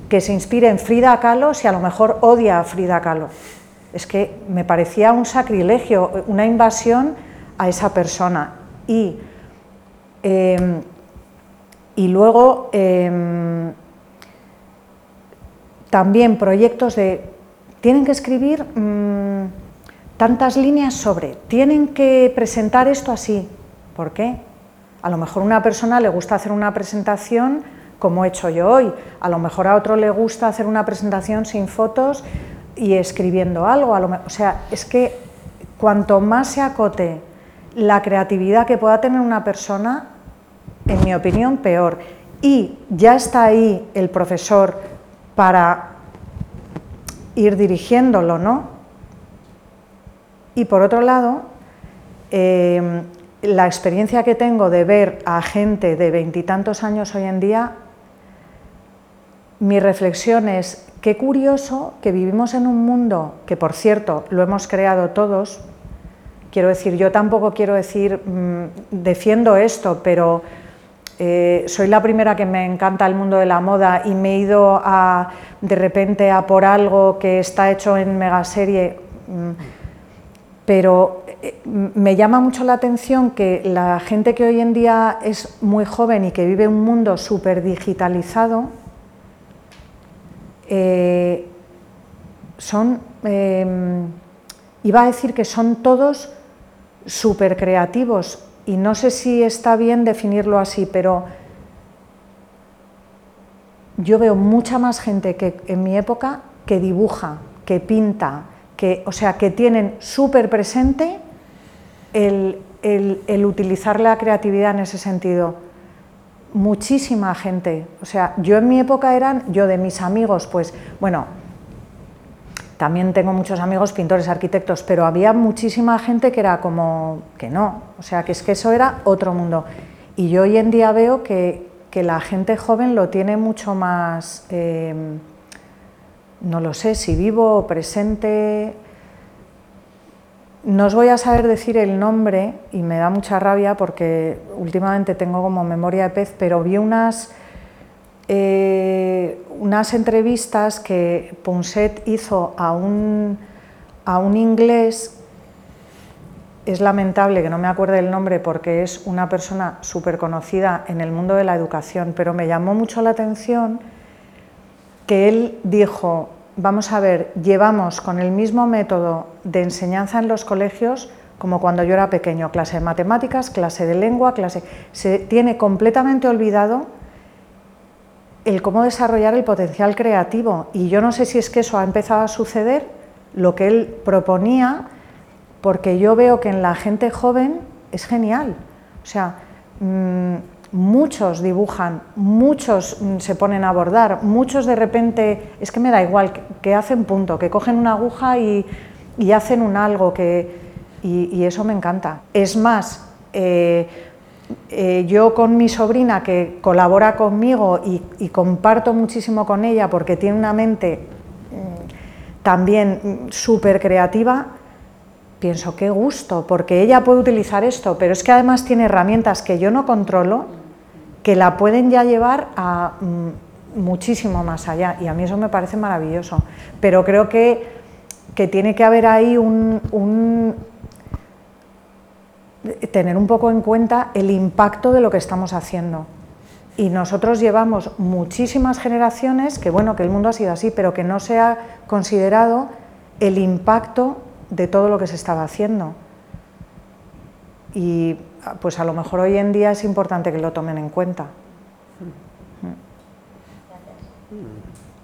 que se inspire en Frida Kahlo si a lo mejor odia a Frida Kahlo. Es que me parecía un sacrilegio, una invasión a esa persona. Y, eh, y luego eh, también proyectos de, tienen que escribir mmm, tantas líneas sobre, tienen que presentar esto así. ¿Por qué? A lo mejor a una persona le gusta hacer una presentación como he hecho yo hoy. A lo mejor a otro le gusta hacer una presentación sin fotos y escribiendo algo. o sea, es que cuanto más se acote la creatividad que pueda tener una persona, en mi opinión, peor. Y ya está ahí el profesor para ir dirigiéndolo, ¿no? Y por otro lado, eh, la experiencia que tengo de ver a gente de veintitantos años hoy en día mi reflexión es, qué curioso que vivimos en un mundo que, por cierto, lo hemos creado todos, quiero decir, yo tampoco quiero decir, mmm, defiendo esto, pero eh, soy la primera que me encanta el mundo de la moda y me he ido a, de repente a por algo que está hecho en megaserie, mmm, pero eh, me llama mucho la atención que la gente que hoy en día es muy joven y que vive un mundo súper digitalizado, eh, son, eh, iba a decir que son todos súper creativos y no sé si está bien definirlo así, pero yo veo mucha más gente que en mi época que dibuja, que pinta, que, o sea, que tienen súper presente el, el, utilizar la creatividad en ese sentido. Muchísima gente, o sea, yo en mi época eran, yo de mis amigos, pues, bueno, también tengo muchos amigos pintores, arquitectos, pero había muchísima gente que era como que no, o sea, que es que eso era otro mundo. Y yo hoy en día veo que, que la gente joven lo tiene mucho más, eh, no lo sé, si vivo o presente. No os voy a saber decir el nombre y me da mucha rabia porque últimamente tengo como memoria de pez, pero vi unas eh, unas entrevistas que Ponset hizo a un, a un inglés, es lamentable que no me acuerde el nombre porque es una persona súper conocida en el mundo de la educación, pero me llamó mucho la atención que él dijo, vamos a ver, llevamos con el mismo método de enseñanza en los colegios como cuando yo era pequeño, clase de matemáticas, clase de lengua, clase... Se tiene completamente olvidado el cómo desarrollar el potencial creativo. Y yo no sé si es que eso ha empezado a suceder, lo que él proponía, porque yo veo que en la gente joven es genial. O sea, mm, muchos dibujan, muchos mm, se ponen a bordar, muchos de repente, es que me da igual, que, hacen punto, que cogen una aguja y, hacen un algo, que, y, eso me encanta. Es más, eh, eh, yo con mi sobrina que colabora conmigo y, comparto muchísimo con ella porque tiene una mente mm, también mm, súper creativa, pienso qué gusto, porque ella puede utilizar esto, pero es que además tiene herramientas que yo no controlo, que la pueden ya llevar a mm, muchísimo más allá, y a mí eso me parece maravilloso, pero creo que, que tiene que haber ahí un tener un poco en cuenta el impacto de lo que estamos haciendo. Y nosotros llevamos muchísimas generaciones, que bueno, que el mundo ha sido así, pero que no se ha considerado el impacto de todo lo que se estaba haciendo. Y pues a lo mejor hoy en día es importante que lo tomen en cuenta.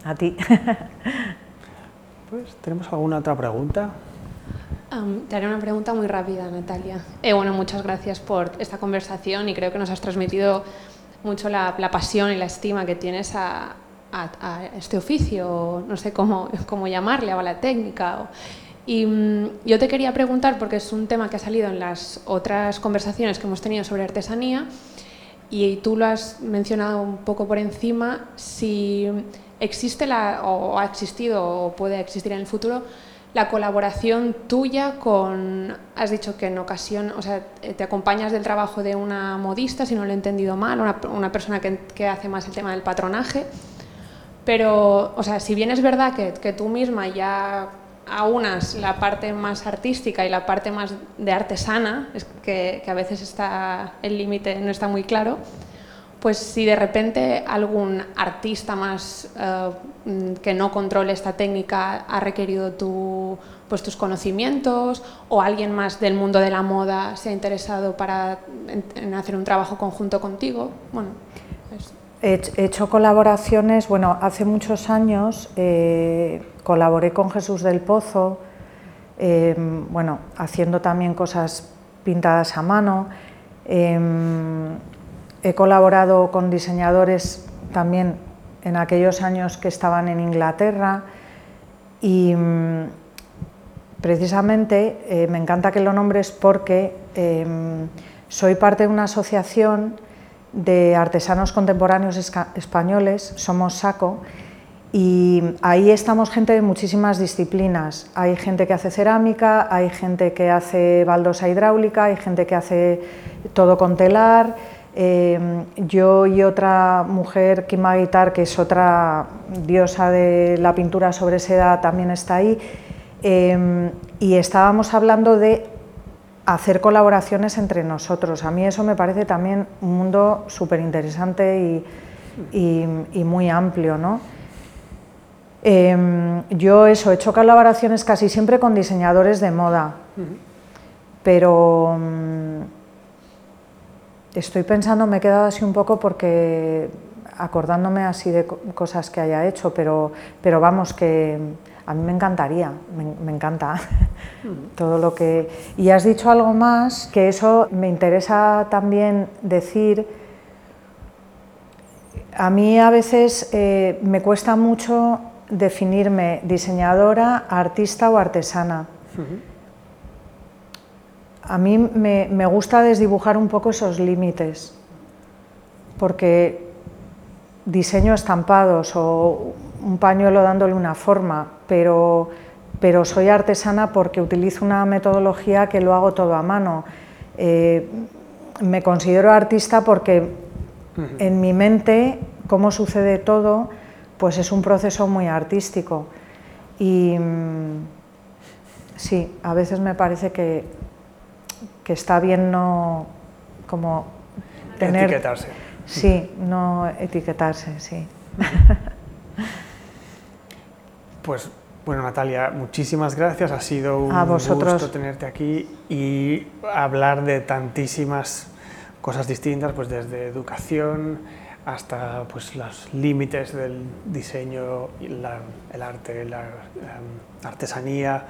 A ti. Pues, ¿tenemos alguna otra pregunta? Te haré una pregunta muy rápida, Natalia. Eh, bueno, muchas gracias por esta conversación y creo que nos has transmitido mucho la, pasión y la estima que tienes a, este oficio, no sé cómo, [LAUGHS] cómo llamarle, a la técnica. y mm, yo te quería preguntar, porque es un tema que ha salido en las otras conversaciones que hemos tenido sobre artesanía, y tú lo has mencionado un poco por encima, si existe la, o ha existido o puede existir en el futuro la colaboración tuya con, has dicho que en ocasión, o sea, te acompañas del trabajo de una modista, si no lo he entendido mal, una, persona que, hace más el tema del patronaje, pero, o sea, si bien es verdad que, que tú misma ya aunas la parte más artística y la parte más de artesana, es que, que a veces está, el límite no está muy claro, pues si de repente algún artista más eh, que no controle esta técnica ha requerido pues tus conocimientos o alguien más del mundo de la moda se ha interesado para en, hacer un trabajo conjunto contigo, bueno, He hecho colaboraciones, bueno, hace muchos años eh, colaboré con Jesús del Pozo, eh, bueno, haciendo también cosas pintadas a mano. He colaborado con diseñadores también en aquellos años que estaban en Inglaterra y mm, precisamente eh, me encanta que lo nombres porque em, soy parte de una asociación de artesanos contemporáneos españoles, somos SACO, y ahí estamos gente de muchísimas disciplinas. Hay gente que hace cerámica, hay gente que hace baldosa hidráulica, hay gente que hace todo con telar, Em, yo y otra mujer, Kim Magitar, que es otra diosa de la pintura sobre seda, también está ahí, em, y estábamos hablando de hacer colaboraciones entre nosotros. A mí eso me parece también un mundo súper interesante y, muy amplio. ¿no? Em, yo eso, he hecho colaboraciones casi siempre con diseñadores de moda, pero mm, Estoy pensando, me he quedado así un poco porque acordándome así de cosas que haya hecho, pero, pero vamos, que a mí me encantaría, me, encanta [LAUGHS] todo lo que... Y has dicho algo más, que eso me interesa también decir. A mí a veces eh, me cuesta mucho definirme diseñadora, artista o artesana. A mí me, gusta desdibujar un poco esos límites, porque diseño estampados o un pañuelo dándole una forma, pero, pero soy artesana porque utilizo una metodología que lo hago todo a mano. Eh, me considero artista porque en mi mente, cómo sucede todo, pues es un proceso muy artístico. Y mm, sí, a veces me parece que, que está bien no como tener... Etiquetarse. Sí, no etiquetarse, sí. [LAUGHS] Pues bueno, Natalia, muchísimas gracias. Ha sido un gusto tenerte aquí y hablar de tantísimas cosas distintas, pues desde educación hasta pues, los límites del diseño, el arte, la, artesanía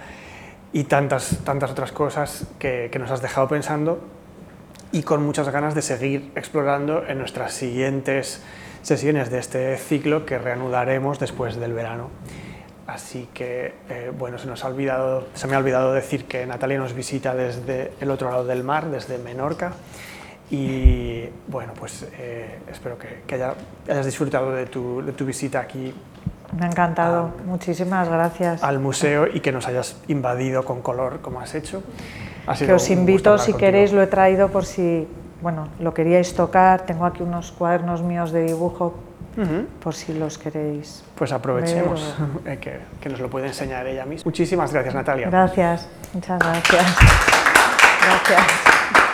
y tantas, tantas otras cosas que, que nos has dejado pensando y con muchas ganas de seguir explorando en nuestras siguientes sesiones de este ciclo que reanudaremos después del verano. Así que, eh, bueno, se, nos ha olvidado, se me ha olvidado decir que Natalia nos visita desde el otro lado del mar, desde Menorca. Y bueno, pues eh, espero que, hayas disfrutado de tu, de tu, visita aquí. Me ha encantado, muchísimas gracias. Al museo y que nos hayas invadido con color como has hecho. que os invito, si queréis, lo he traído por si bueno, lo queríais tocar. Tengo aquí unos cuadernos míos de dibujo por si los queréis. Pues aprovechemos [LAUGHS] eh, que, que, nos lo puede enseñar ella misma. Muchísimas gracias, Natalia. Gracias, muchas gracias. Gracias.